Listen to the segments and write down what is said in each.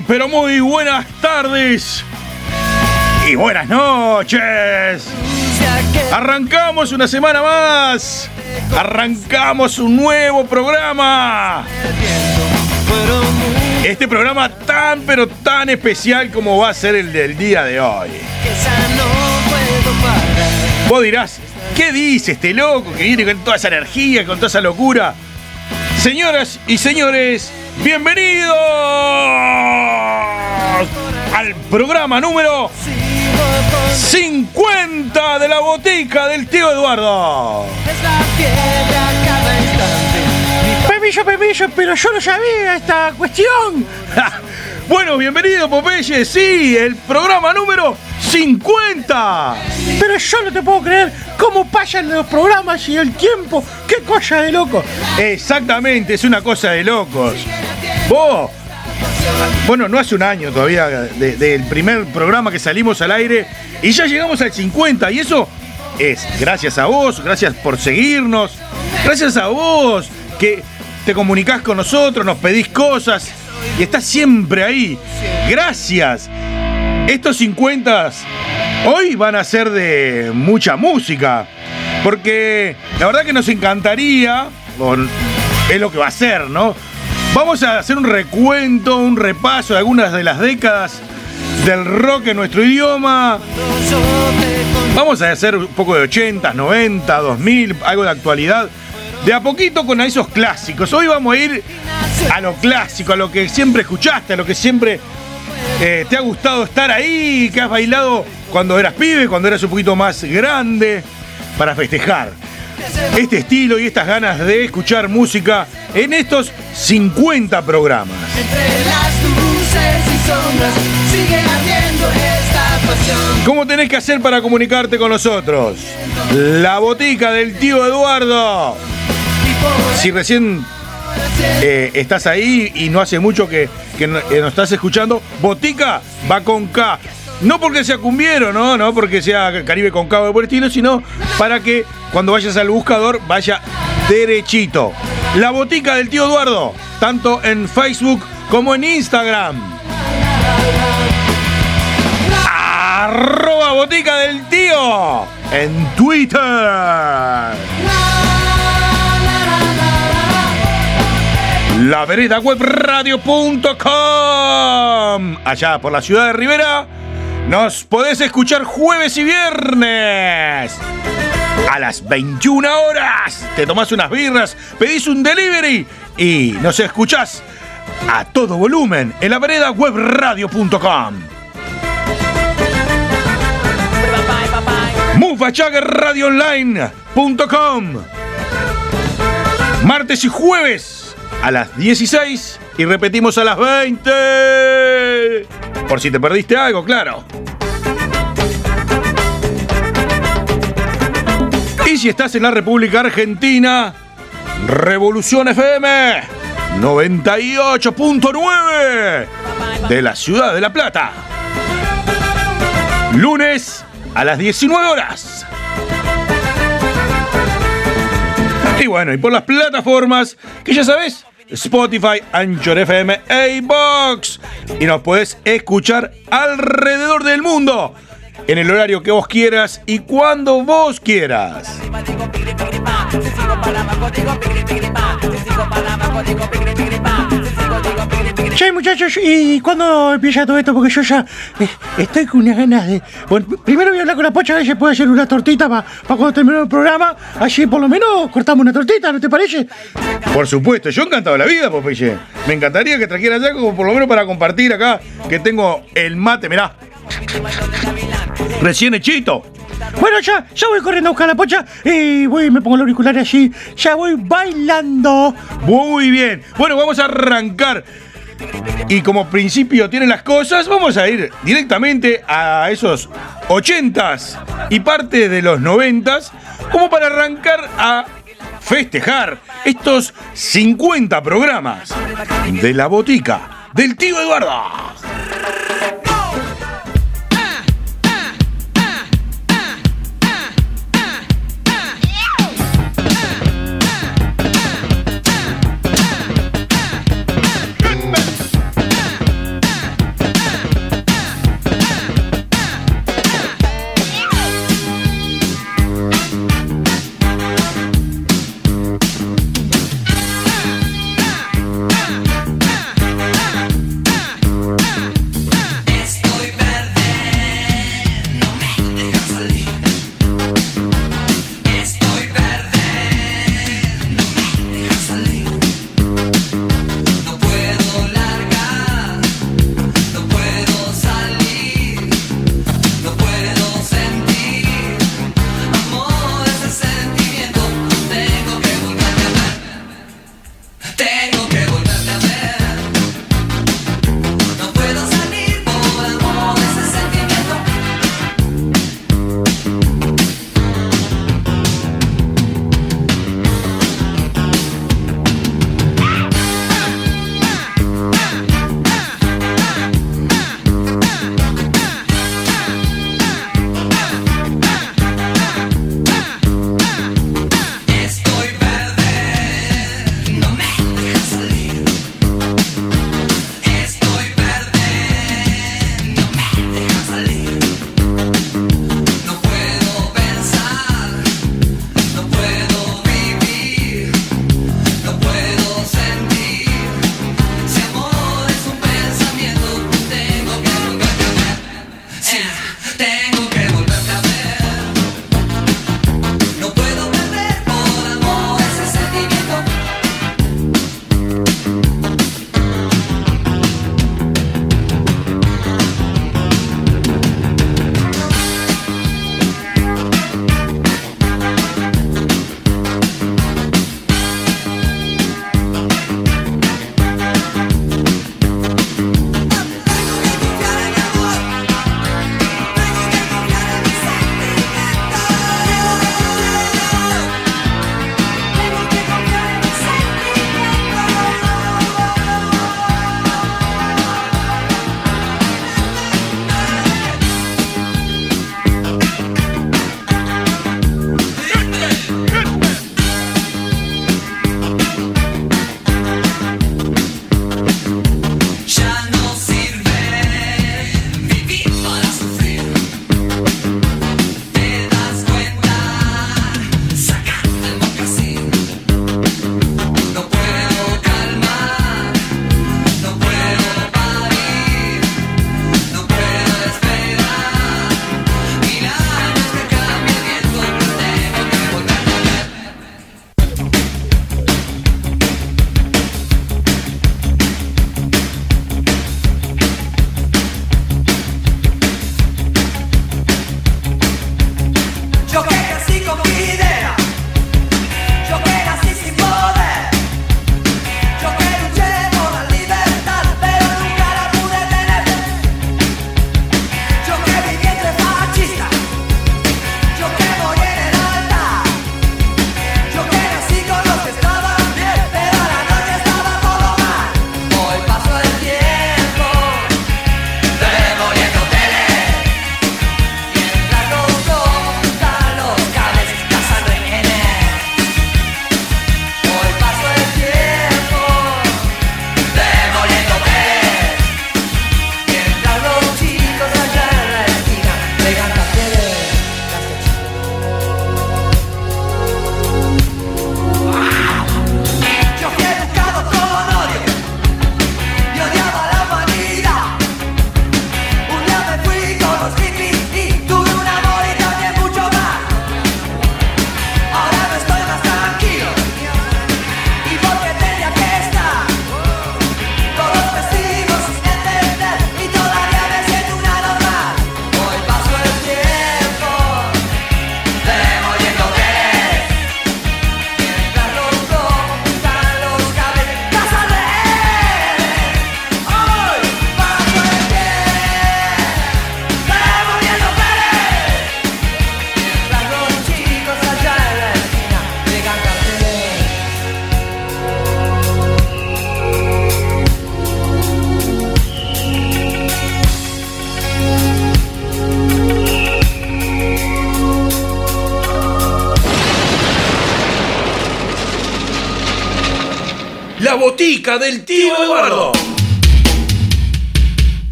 Pero muy buenas tardes y buenas noches. Arrancamos una semana más. Arrancamos un nuevo programa. Este programa tan pero tan especial como va a ser el del día de hoy. Vos dirás, ¿qué dice este loco que viene con toda esa energía, con toda esa locura? Señoras y señores, bienvenidos al programa número 50 de la botica del tío Eduardo. Pepillo, Pepillo, pero yo no sabía esta cuestión. bueno, bienvenido Popeye, sí, el programa número 50. Pero yo no te puedo creer cómo pasan los programas y el tiempo. ¡Qué cosa de loco! Exactamente, es una cosa de locos. Vos, bueno, no hace un año todavía de- del primer programa que salimos al aire y ya llegamos al 50 y eso es gracias a vos, gracias por seguirnos, gracias a vos que te comunicás con nosotros, nos pedís cosas y estás siempre ahí. Gracias. Estos 50 hoy van a ser de mucha música porque la verdad que nos encantaría, es lo que va a ser, ¿no? Vamos a hacer un recuento, un repaso de algunas de las décadas del rock en nuestro idioma. Vamos a hacer un poco de 80, 90, 2000, algo de actualidad. De a poquito con esos clásicos. Hoy vamos a ir a lo clásico, a lo que siempre escuchaste, a lo que siempre eh, te ha gustado estar ahí, que has bailado cuando eras pibe, cuando eras un poquito más grande, para festejar este estilo y estas ganas de escuchar música en estos 50 programas. Entre las luces y sombras sigue ardiendo esta pasión. ¿Cómo tenés que hacer para comunicarte con nosotros? La botica del tío Eduardo. Si recién eh, estás ahí y no hace mucho que, que no- eh, nos estás escuchando, botica va con K. No porque sea cumbiero, no, no porque sea Caribe con K o por estilo, sino para que cuando vayas al buscador vaya derechito. La botica del tío Eduardo, tanto en Facebook como en Instagram. Arroba botica del tío en Twitter. La. Allá por la ciudad de Rivera. Nos podés escuchar jueves y viernes. A las 21 horas. Te tomás unas birras, pedís un delivery y nos escuchás a todo volumen en la vereda web radio.com. radioonline.com Martes y jueves a las 16 y repetimos a las 20. Por si te perdiste algo, claro. Y si estás en la República Argentina, Revolución FM 98.9 de la ciudad de La Plata. Lunes a las 19 horas. Y bueno, y por las plataformas que ya sabes, Spotify, Anchor FM e iVoox. Y nos puedes escuchar alrededor del mundo. en el horario que vos quieras y cuando vos quieras. Che, muchachos, ¿y cuándo empieza todo esto? Porque yo ya eh, estoy con unas ganas de. Bueno, primero voy a hablar con la pocha, a ver si puede hacer una tortita para cuando termine el programa. Así por lo menos cortamos una tortita, ¿no te parece? Por supuesto, yo encantado de la vida, Popeye. Me encantaría que trajera ya como por lo menos para compartir acá que tengo el mate, mirá. Recién hechito. Bueno, ya, ya voy corriendo a buscar la pocha y voy, me pongo el auricular así. Ya voy bailando. Muy bien. Bueno, vamos a arrancar. Y como principio tienen las cosas, vamos a ir directamente a esos 80s y parte de los 90s, como para arrancar a festejar estos 50 programas de la botica del tío Eduardo.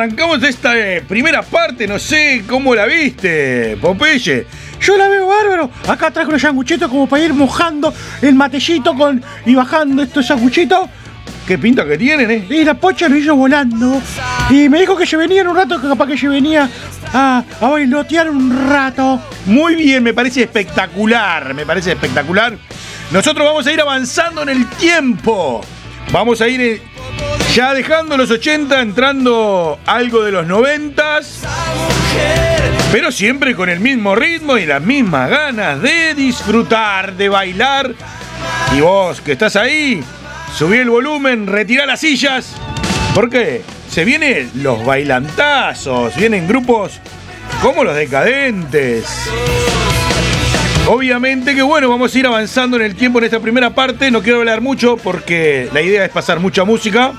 Arrancamos esta eh, primera parte, no sé cómo la viste, Popeye. Yo la veo bárbaro. Acá trajo los sanguchitos como para ir mojando el matecito con, y bajando estos sanguchitos. Qué pinta que tienen, ¿eh? Y la pocha lo hizo volando. Y me dijo que se venía en un rato, que capaz que se venía a, a bailotear un rato. Muy bien, me parece espectacular, me parece espectacular. Nosotros vamos a ir avanzando en el tiempo. Vamos a ir eh, ya dejando los 80, entrando algo de los 90, pero siempre con el mismo ritmo y las mismas ganas de disfrutar, de bailar. Y vos que estás ahí, subí el volumen, retira las sillas, porque se vienen los bailantazos, vienen grupos como los decadentes. Obviamente que bueno, vamos a ir avanzando en el tiempo en esta primera parte. No quiero hablar mucho porque la idea es pasar mucha música.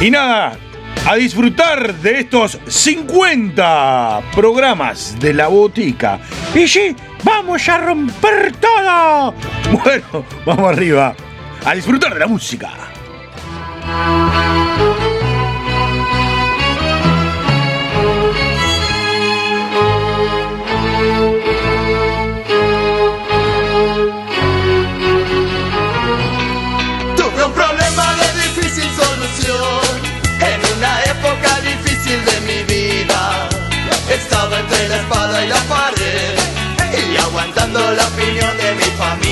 Y nada, a disfrutar de estos 50 programas de la botica. Y sí, vamos a romper todo. Bueno, vamos arriba. A disfrutar de la música.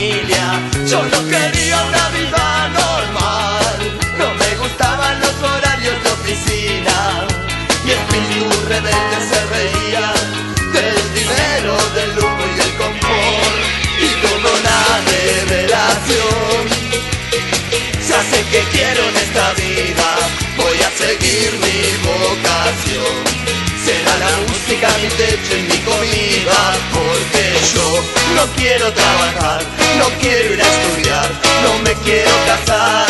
Familia. Yo no quería una vida normal, no me gustaban los horarios de oficina. Mi espíritu rebelde se reía del dinero, del lujo y del confort. Y tuve una revelación. Ya sé que quiero en esta vida, voy a seguir mi vocación. Será la música mi techo y mi comida, porque yo no quiero trabajar, no quiero ir a estudiar, no me quiero casar.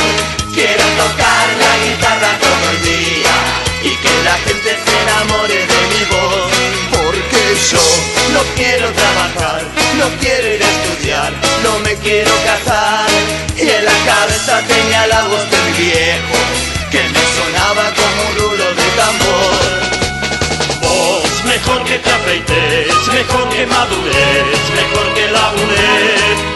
Quiero tocar la guitarra todo el día y que la gente se enamore de mi voz, porque yo no quiero trabajar, no quiero ir a estudiar, no me quiero casar. Y en la cabeza tenía la voz de mi viejo, que me sonaba como un rulo de tambor. Vos, mejor que te afeites, mejor que madures, mejor que labures.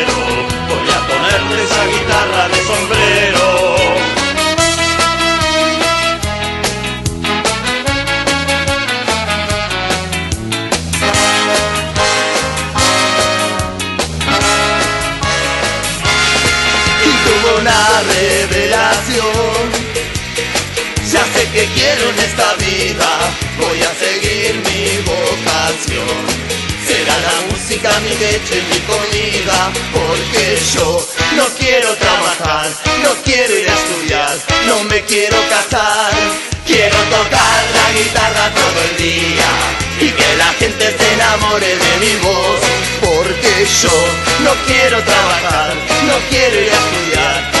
que quiero en esta vida, voy a seguir mi vocación. Será la música mi leche mi comida, porque yo no quiero trabajar, no quiero ir a estudiar, no me quiero casar. Quiero tocar la guitarra todo el día y que la gente se enamore de mi voz, porque yo no quiero trabajar, no quiero ir a estudiar,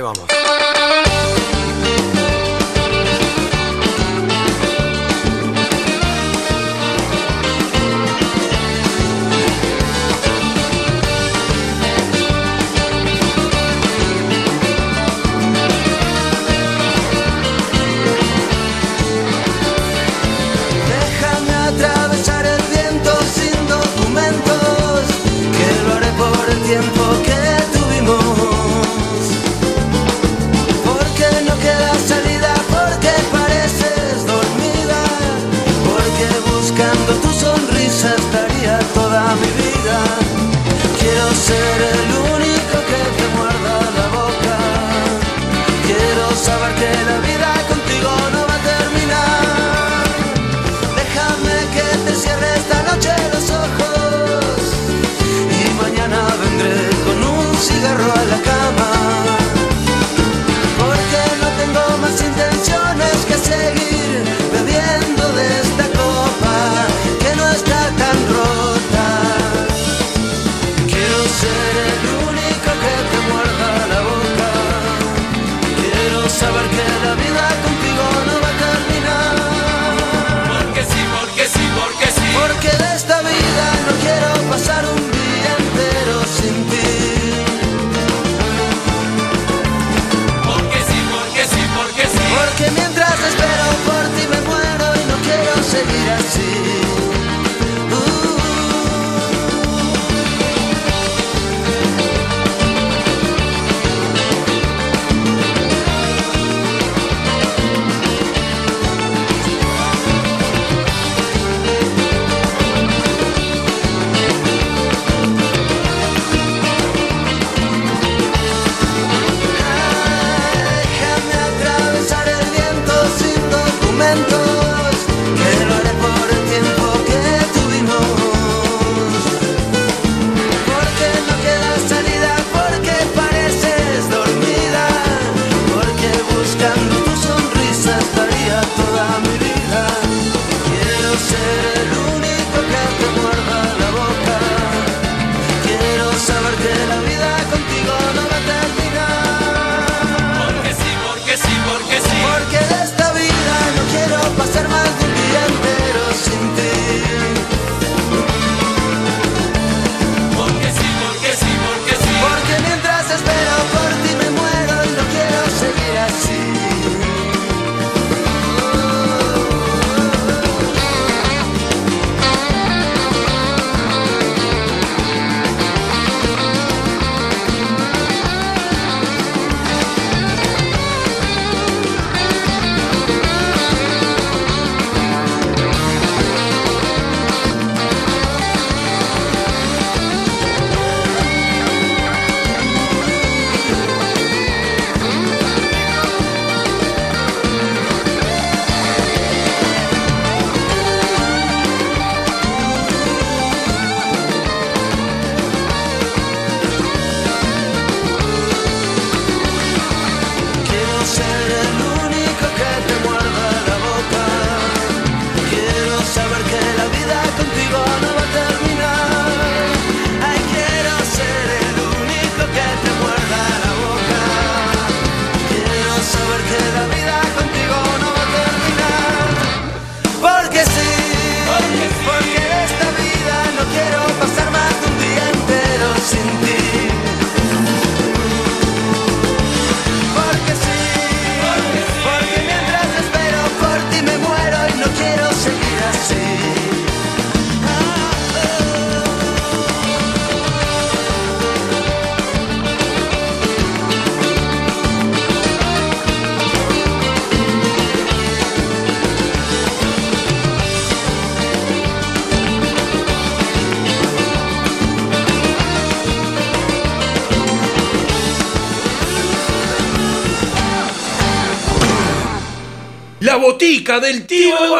Ahí vamos.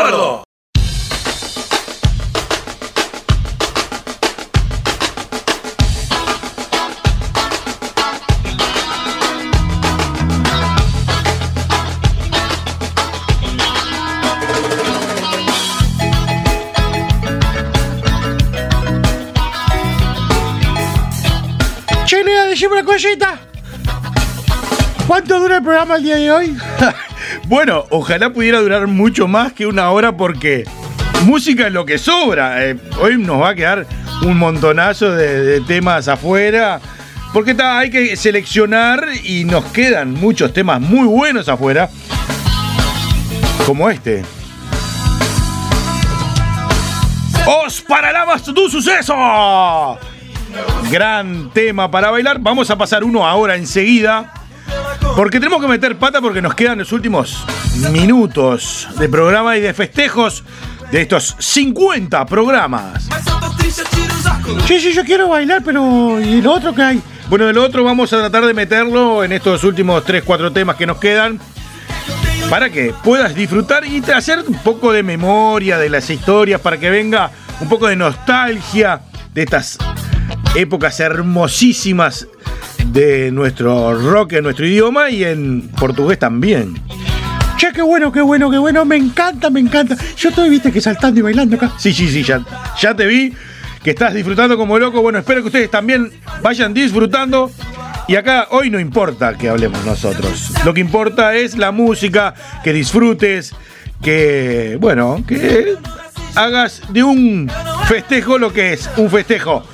Eduardo. Che, Lea, decime una cosita. ¿Cuánto dura el programa el día de hoy? Bueno, ojalá pudiera durar mucho más que una hora porque música es lo que sobra. Eh, hoy nos va a quedar un montonazo de, temas afuera. Porque hay que seleccionar y nos quedan muchos temas muy buenos afuera. Como este. ¡Os paralamas tu suceso! Gran tema para bailar. Vamos a pasar uno ahora enseguida. Porque tenemos que meter pata porque nos quedan los últimos minutos de programa y de festejos de estos 50 programas. Sí, sí, yo quiero bailar, pero ¿y lo otro que hay? Bueno, de lo otro vamos a tratar de meterlo en estos últimos 3-4 temas que nos quedan. Para que puedas disfrutar y hacer un poco de memoria de las historias, para que venga un poco de nostalgia de estas épocas hermosísimas de nuestro rock en nuestro idioma y en portugués también. Che, qué bueno, qué bueno, qué bueno. Me encanta, me encanta. Yo estoy, viste, que saltando y bailando acá. Sí, sí, sí, ya, ya te vi que estás disfrutando como loco. Bueno, espero que ustedes también vayan disfrutando. Y acá hoy no importa que hablemos nosotros. Lo que importa es la música, que disfrutes, que, bueno, que hagas de un festejo lo que es un festejo.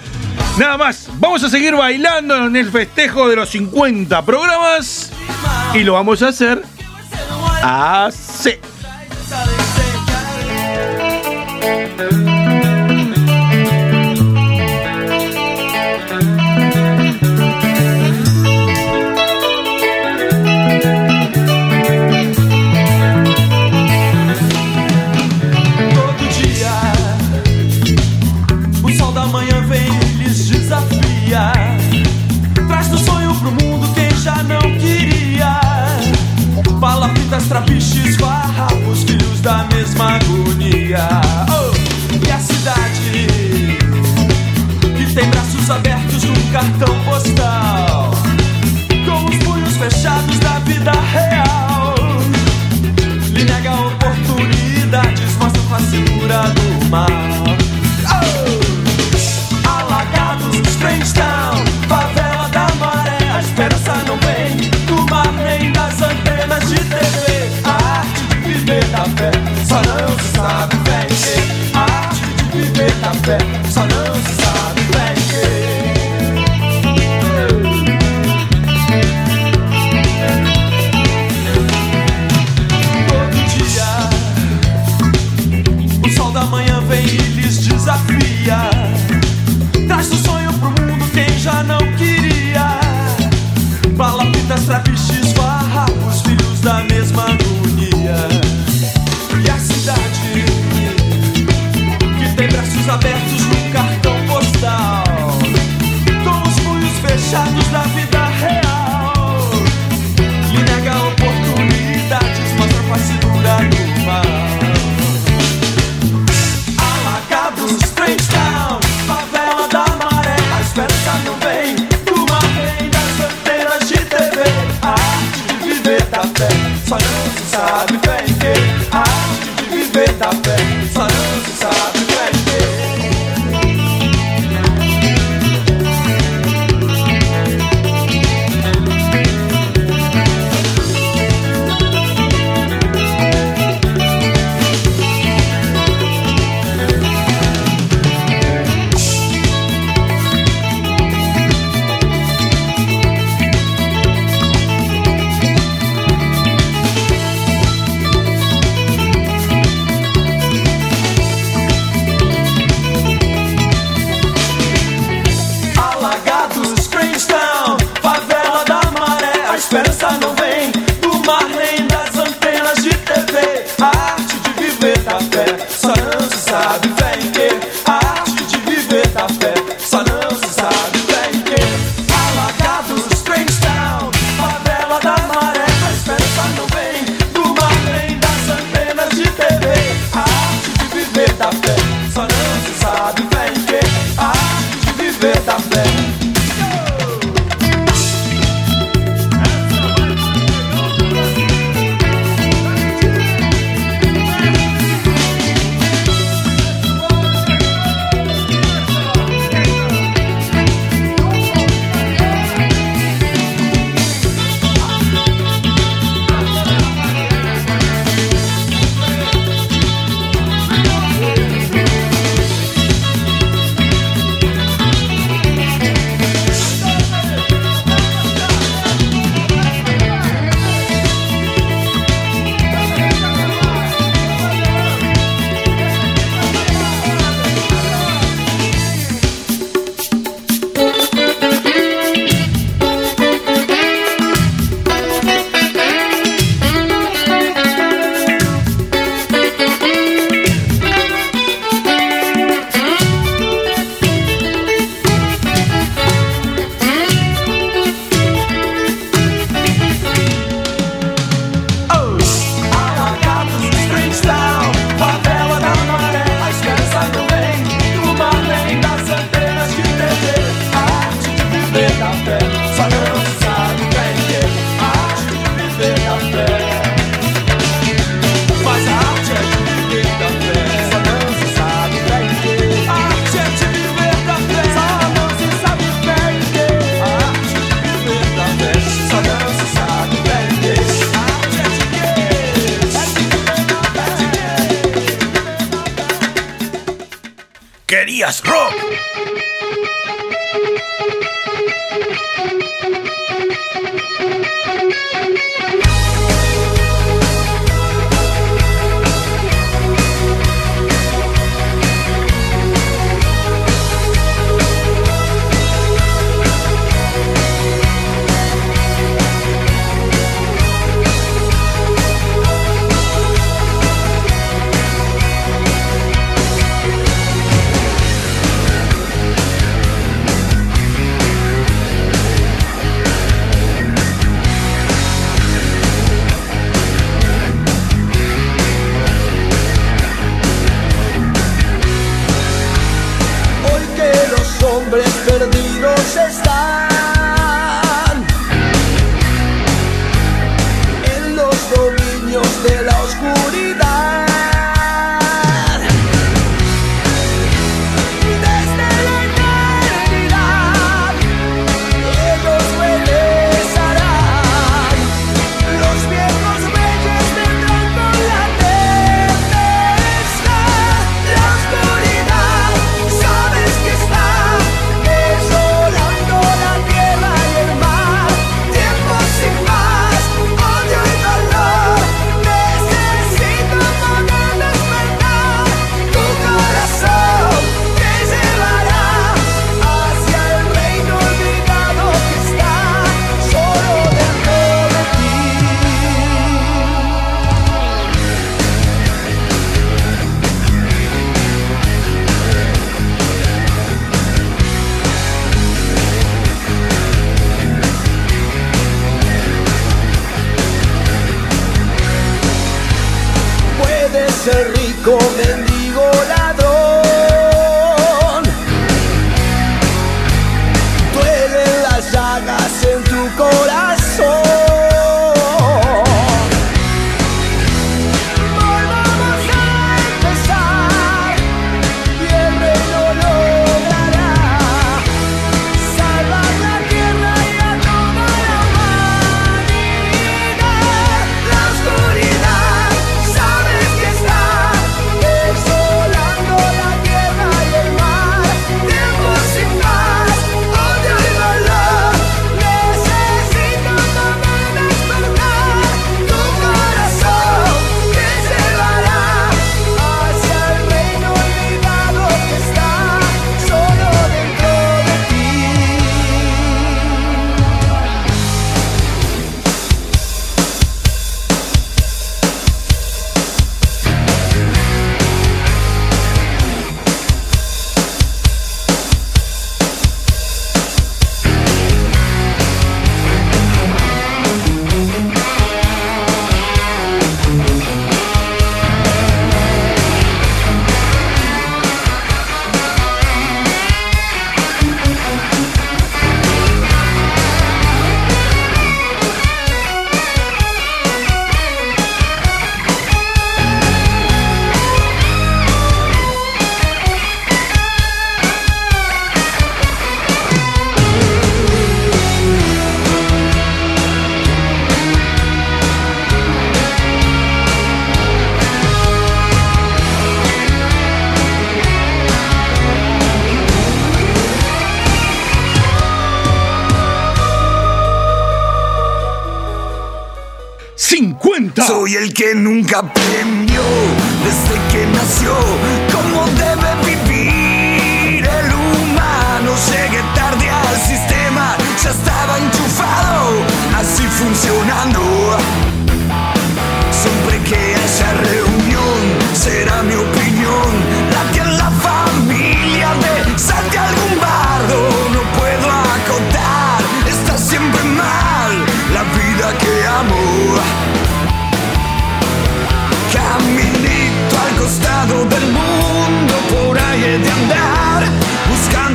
Nada más, vamos a seguir bailando en el festejo de los 50 programas y lo vamos a hacer así. Da mesma agonia. Oh, e a cidade que tem braços abertos num cartão postal. Com os punhos fechados da vida real lhe nega oportunidades, mostra a fascinura do mal. Oh! Alagados, Strange Town, favela respect.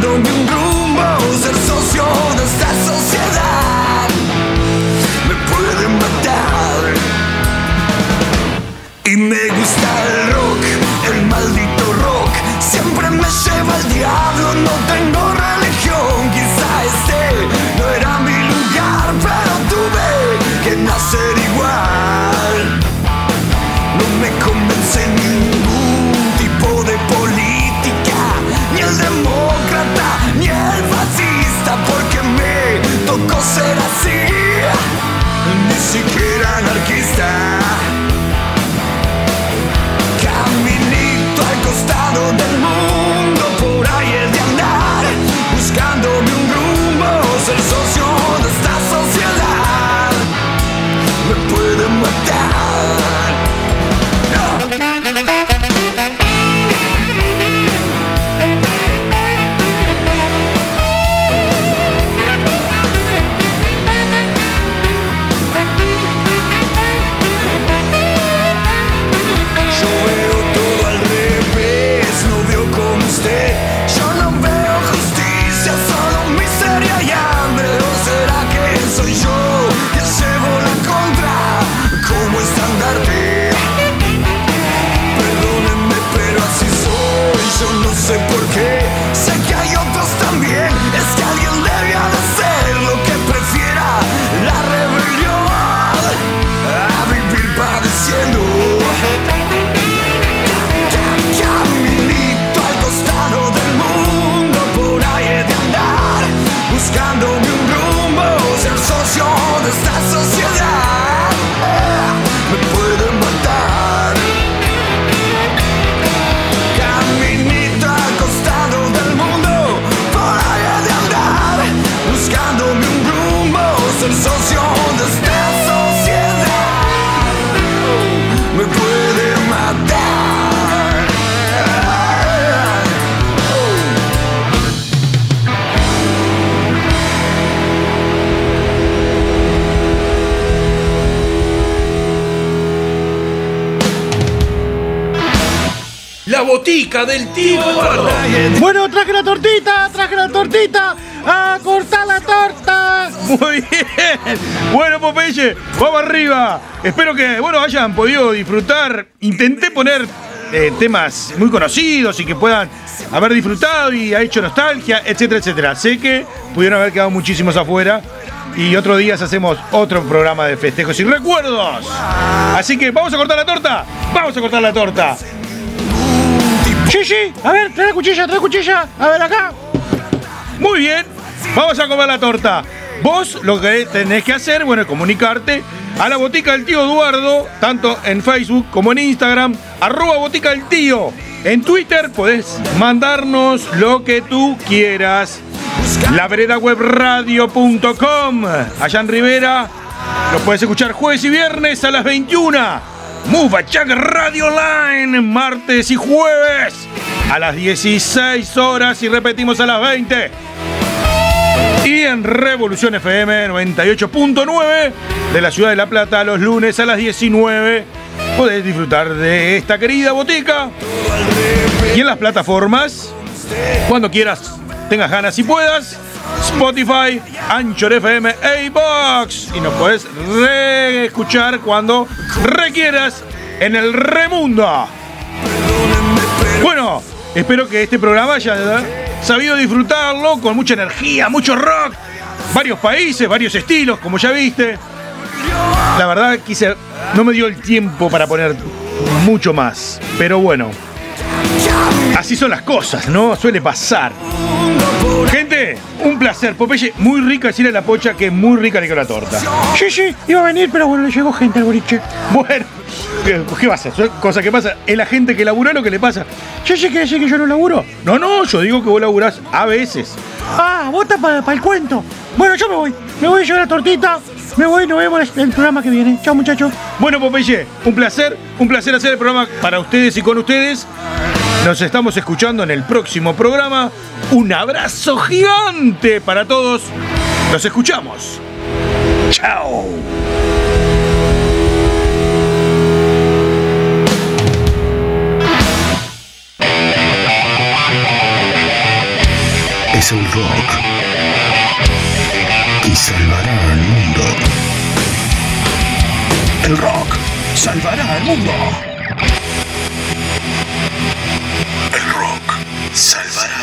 Ahí he de Del tío. Bueno, traje la tortita, traje la tortita. ¡A cortar la torta! Muy bien. Bueno, Popeye, vamos arriba. Espero que, bueno, hayan podido disfrutar. Intenté poner eh, temas muy conocidos y que puedan haber disfrutado y ha hecho nostalgia, etcétera, etcétera. Sé que pudieron haber quedado muchísimos afuera. Y otros días hacemos otro programa de festejos y recuerdos. Así que vamos a cortar la torta. Vamos a cortar la torta. Sí, sí. A ver, trae la cuchilla, trae la cuchilla. A ver, acá. Muy bien, vamos a comer la torta. Vos lo que tenés que hacer, bueno, es comunicarte a la botica del tío Eduardo, tanto en Facebook como en Instagram, arroba botica del tío. En Twitter podés mandarnos lo que tú quieras. La veredawebradio.com. Allá en Rivera, lo puedes escuchar jueves y viernes a las 21. Mufachak Radio Online, martes y jueves a las 16 horas y repetimos a las 20. Y en Revolución FM 98.9 de la ciudad de La Plata los lunes a las 19 podés disfrutar de esta querida botica. Y en las plataformas, cuando quieras, tengas ganas y puedas, Spotify, Anchor FM, A-Box. Y nos podés reescuchar cuando requieras en el Remundo. Bueno, espero que este programa haya sabido disfrutarlo con mucha energía, mucho rock, varios países, varios estilos, como ya viste. La verdad quise, no me dio el tiempo para poner mucho más, pero bueno, así son las cosas, ¿no? Suele pasar. Gente, un placer. Popeye, muy rica decirle la pocha que muy rica le quedó la torta. Sí, sí, iba a venir, pero bueno, le llegó gente al boliche. Bueno, ¿qué, a? Son cosas que pasa. Es la gente que labura lo que le pasa. ¿Yo sé que decir que yo no laburo? No, no, yo digo que vos laburás a veces. Ah, vota para el cuento. Bueno, yo me voy. Me voy a llevar la tortita. Me voy, nos vemos en el programa que viene. Chao, muchachos. Bueno, Popeye, un placer, un placer hacer el programa para ustedes y con ustedes. Nos estamos escuchando en el próximo programa. Un abrazo gigante para todos. Nos escuchamos. Chao. Es el rock que salvará al mundo. El rock salvará al mundo. Salvará.